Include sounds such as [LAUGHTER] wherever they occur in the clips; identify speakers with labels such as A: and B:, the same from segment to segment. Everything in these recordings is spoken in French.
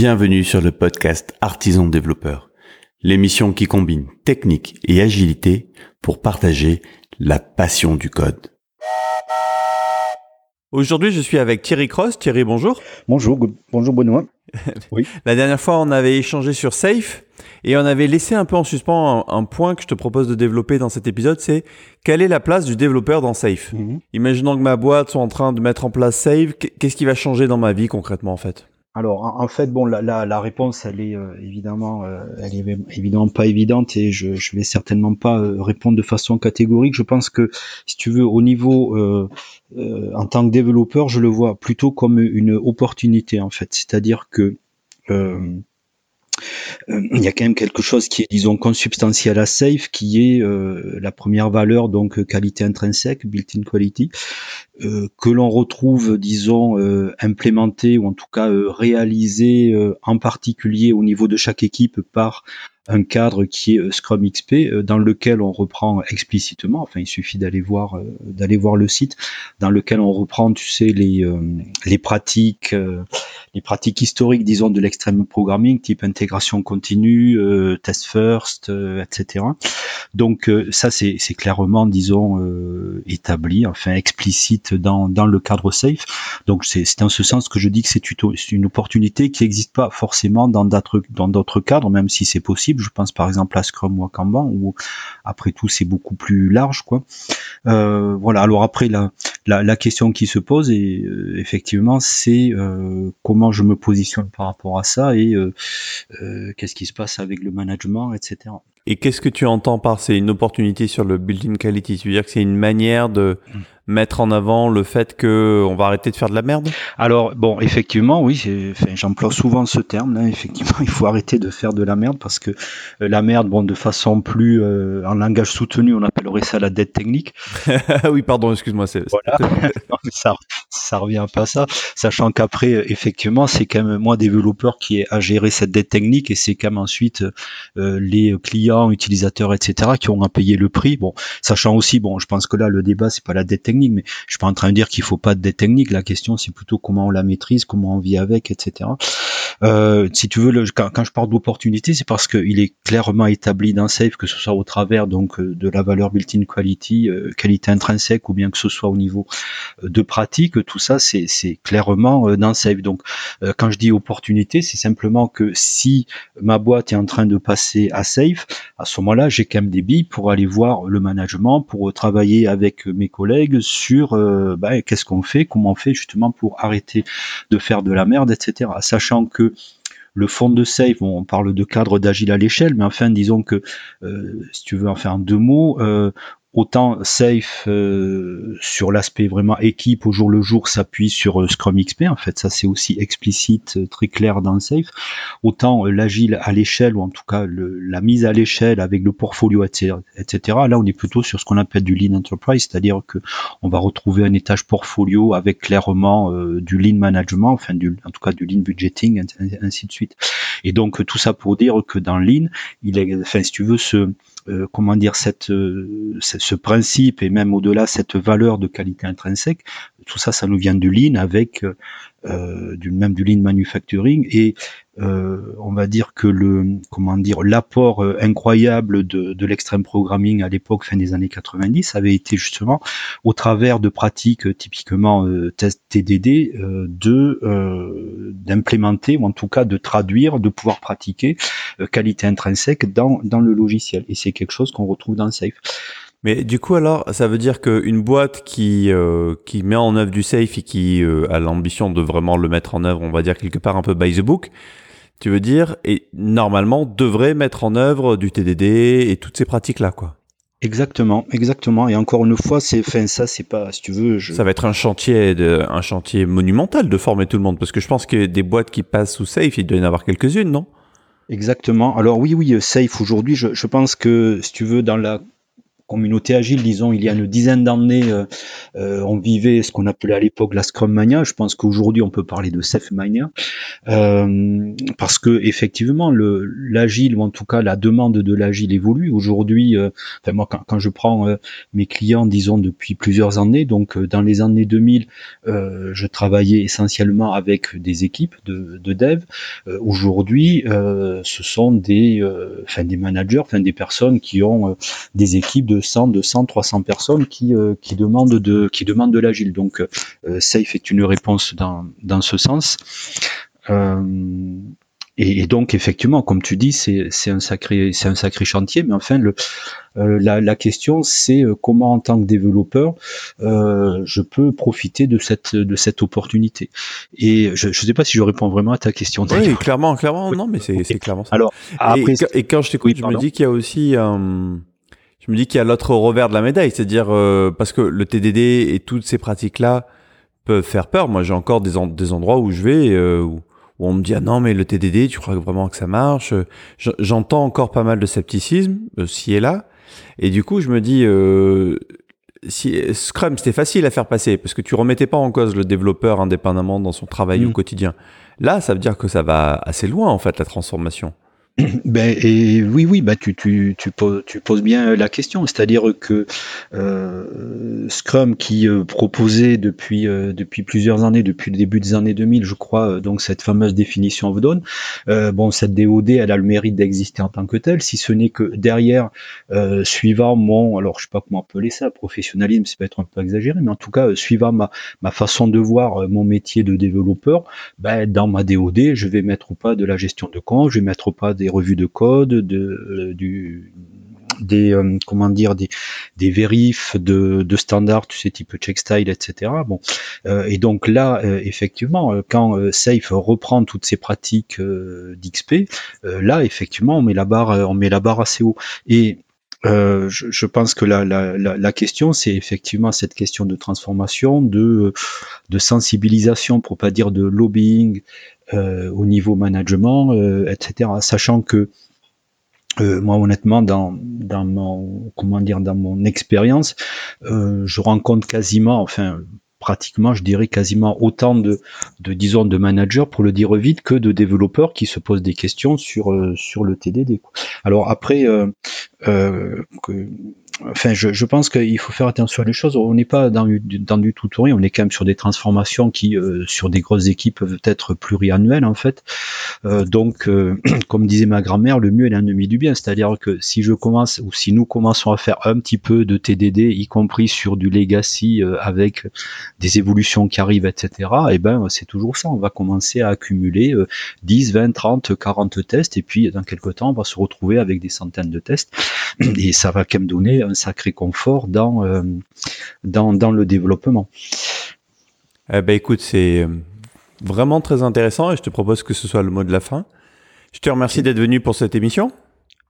A: Bienvenue sur le podcast Artisan Développeur, l'émission qui combine technique et agilité pour partager la passion du code. Aujourd'hui, je suis avec Thierry Cross. Thierry, bonjour.
B: Bonjour, bonjour Benoît. [LAUGHS]
A: Oui. La dernière fois, on avait échangé sur Safe et on avait laissé un peu en suspens un, point que je te propose de développer dans cet épisode, c'est quelle est la place du développeur dans Safe? Mhm. Imaginons que ma boîte soit en train de mettre en place Safe, qu'est-ce qui va changer dans ma vie concrètement en fait?
B: Alors en, fait bon la, réponse elle est euh, évidemment euh, elle est évidemment pas évidente et je je vais certainement pas euh, répondre de façon catégorique. Je pense que si tu veux au niveau en tant que développeur je le vois plutôt comme une opportunité en fait, c'est-à-dire que il y a quand même quelque chose qui est, disons, consubstantiel à Safe, qui est euh, la première valeur, donc qualité intrinsèque, built-in quality, euh, que l'on retrouve, disons, implémenté ou en tout cas réalisé en particulier au niveau de chaque équipe par un cadre qui est Scrum XP dans lequel on reprend explicitement, enfin il suffit d'aller voir d'aller voir le site, dans lequel on reprend, tu sais, les les pratiques les pratiques historiques, disons, de l'extrême programming, type intégration continue, euh, test first, euh, etc. Donc euh, ça, c'est clairement, disons, établi, enfin explicite dans, dans le cadre safe. Donc c'est en ce sens que je dis que c'est une opportunité qui n'existe pas forcément dans dans d'autres cadres, même si c'est possible. Je pense par exemple à Scrum ou à Kanban, où après tout c'est beaucoup plus large, quoi. voilà. Alors après la, la, la question qui se pose et effectivement c'est comment comment je me positionne par rapport à ça et euh, euh, qu'est-ce qui se passe avec le management, etc.
A: Et qu'est-ce que tu entends par c'est une opportunité sur le building quality? Tu veux dire que c'est une manière de mm mettre en avant le fait que on va arrêter de faire de la merde?
B: Alors bon, effectivement, oui, j'emploie souvent ce terme. Là, effectivement, [LAUGHS] il faut arrêter de faire de la merde parce que euh, la merde, bon, de façon plus euh, en langage soutenu, on appellerait ça la dette technique. [LAUGHS]
A: oui, pardon, excuse-moi.
B: Voilà. [LAUGHS] ça, ça revient pas à ça, sachant qu'après, euh, effectivement, c'est quand même moi développeur qui ai à gérer cette dette technique et c'est quand même ensuite les clients, utilisateurs, etc., qui ont à payer le prix. Bon, sachant aussi, bon, je pense que là, le débat, c'est pas la dette technique mais je suis pas en train de dire qu'il faut pas de technique. La question, c'est plutôt comment on la maîtrise, comment on vit avec, etc. Euh, si tu veux, quand, je parle d'opportunité, c'est parce qu'il est clairement établi dans Safe, que ce soit au travers donc euh, de la valeur built-in quality, euh, qualité intrinsèque, ou bien que ce soit au niveau de pratique, tout ça, c'est clairement dans Safe. Donc, quand je dis opportunité, c'est simplement que si ma boîte est en train de passer à Safe, à ce moment-là, j'ai quand même des billes pour aller voir le management, pour travailler avec mes collègues sur bah, qu'est-ce qu'on fait, comment on fait justement pour arrêter de faire de la merde, etc. Sachant que le fond de safe, on parle de cadre d'agile à l'échelle, mais enfin, disons que, euh, si tu veux en faire deux mots, euh, autant Safe euh, sur l'aspect vraiment équipe au jour le jour s'appuie sur euh, Scrum XP en fait. Ça c'est aussi explicite euh, très clair dans Safe. Autant l'agile à l'échelle ou en tout cas la mise à l'échelle avec le portfolio etc., là on est plutôt sur ce qu'on appelle du lean enterprise c'est-à-dire que on va retrouver un étage portfolio avec clairement du lean management enfin du, en tout cas du lean budgeting ainsi de suite. Et donc tout ça pour dire que dans lean il est enfin si tu veux ce euh, comment dire cette, euh, ce principe et même au-delà cette valeur de qualité intrinsèque, tout ça, ça nous vient du lean avec euh, du même du lean manufacturing et euh, on va dire que le comment dire l'apport euh, incroyable de, de l'extrême programming à l'époque fin des années 90 avait été justement au travers de pratiques euh, typiquement euh, TDD de d'implémenter ou en tout cas de traduire de pouvoir pratiquer qualité intrinsèque dans dans le logiciel et c'est quelque chose qu'on retrouve dans Safe.
A: Mais du coup, alors, ça veut dire qu'une boîte qui, euh, qui met en œuvre du safe et qui euh, a l'ambition de vraiment le mettre en œuvre, on va dire quelque part un peu by the book, tu veux dire, et normalement devrait mettre en œuvre du TDD et toutes ces pratiques-là, quoi.
B: Exactement, exactement. Et encore une fois, c'est, fin, ça, c'est pas, si tu veux,
A: ça va être un chantier, de, un chantier monumental de former tout le monde, parce que je pense que des boîtes qui passent sous safe, il doit y en avoir quelques-unes, non?
B: Exactement. Alors oui, oui, safe aujourd'hui, je, je pense que si tu veux, dans la communauté agile, disons, il y a une dizaine d'années, on vivait ce qu'on appelait à l'époque la Scrum Mania. Je pense qu'aujourd'hui, on peut parler de Safe Mania, parce que effectivement, l'agile ou en tout cas la demande de l'agile évolue. Aujourd'hui, enfin moi, quand, quand je prends mes clients, disons depuis plusieurs années, donc dans les années 2000, je travaillais essentiellement avec des équipes de, de dev. Aujourd'hui, ce sont des, enfin des managers, enfin des personnes qui ont des équipes de 100, 200, 300 personnes qui, euh, qui demandent de, qui demandent de l'agile. Donc, euh, Safe est une réponse dans, dans ce sens. Euh, et, donc effectivement, comme tu dis, c'est un sacré, c'est un sacré chantier. Mais enfin, le, la, la, question, c'est comment en tant que développeur, euh, je peux profiter de cette de cette opportunité. Et je ne sais pas si je réponds vraiment à ta question.
A: Oui, clairement, clairement, non, mais c'est clairement ça. Alors, après, et, quand je t'écoute, je me dis qu'il y a aussi un je me dis qu'il y a l'autre revers de la médaille, c'est-à-dire euh, parce que le TDD et toutes ces pratiques-là peuvent faire peur. Moi, j'ai encore des, des endroits où je vais euh, où, on me dit ah non mais le TDD, tu crois vraiment que ça marche? J'entends encore pas mal de scepticisme euh, ci et là, et du coup je me dis si Scrum c'était facile à faire passer parce que tu remettais pas en cause le développeur indépendamment dans son travail au mmh. quotidien. Là, ça veut dire que ça va assez loin en fait la transformation. [COUGHS]
B: Ben, et oui, oui, bah, tu, tu, tu, poses, tu poses bien la question. C'est-à-dire que euh, Scrum, qui euh, proposait depuis, euh, depuis plusieurs années, depuis le début des années 2000, je crois, euh, donc cette fameuse définition of done, bon, cette DOD, elle a le mérite d'exister en tant que telle, si ce n'est que derrière, suivant mon, alors je sais pas comment appeler ça, professionnalisme, c'est peut-être un peu exagéré, mais en tout cas, suivant ma, ma façon de voir mon métier de développeur, ben, dans ma DOD, je vais mettre ou pas de la gestion de compte, je vais mettre ou pas des revues de code, de, euh, du, des euh, comment dire des, des vérifs de, de standards, tu sais type check style, etc. Bon, euh, et donc là effectivement quand Safe reprend toutes ces pratiques d'XP, là effectivement on met la barre on met la barre assez haut et je, je, pense que la, la, la, question, c'est effectivement cette question de transformation, de, de sensibilisation, pour pas dire de lobbying, euh, au niveau management, euh, etc. Sachant que euh, moi honnêtement dans dans mon comment dire dans mon expérience je rencontre quasiment enfin pratiquement, je dirais quasiment autant de, de disons de managers pour le dire vite que de développeurs qui se posent des questions sur sur le TDD. Alors après, euh, que, enfin, je, je pense qu'il faut faire attention à les choses. On n'est pas dans, dans du rien. On est quand même sur des transformations qui, euh, sur des grosses équipes, peuvent être pluriannuelles en fait. Euh, donc, euh, [CLEARS THROAT] comme disait ma grand-mère, le mieux est l'ennemi du bien. C'est-à-dire que si je commence ou si nous commençons à faire un petit peu de TDD, y compris sur du legacy avec des évolutions qui arrivent, etc. Et eh ben, c'est toujours ça. On va commencer à accumuler 10, 20, 30, 40 tests, et puis dans quelques temps, on va se retrouver avec des centaines de tests, [CLEARS THROAT] et ça va quand même donner un sacré confort dans, euh, dans, dans, le développement.
A: Eh ben, écoute, c'est euh, vraiment très intéressant et je te propose que ce soit le mot de la fin. Je te remercie d'être venu pour cette émission.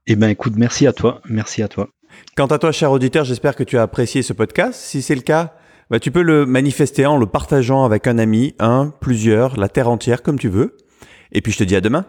B: Eh ben, écoute, merci à toi. Merci à toi.
A: Quant à toi, cher auditeur, j'espère que tu as apprécié ce podcast. Si c'est le cas, bah, tu peux le manifester en le partageant avec un ami, un, plusieurs, la terre entière, comme tu veux. Et puis je te dis à demain.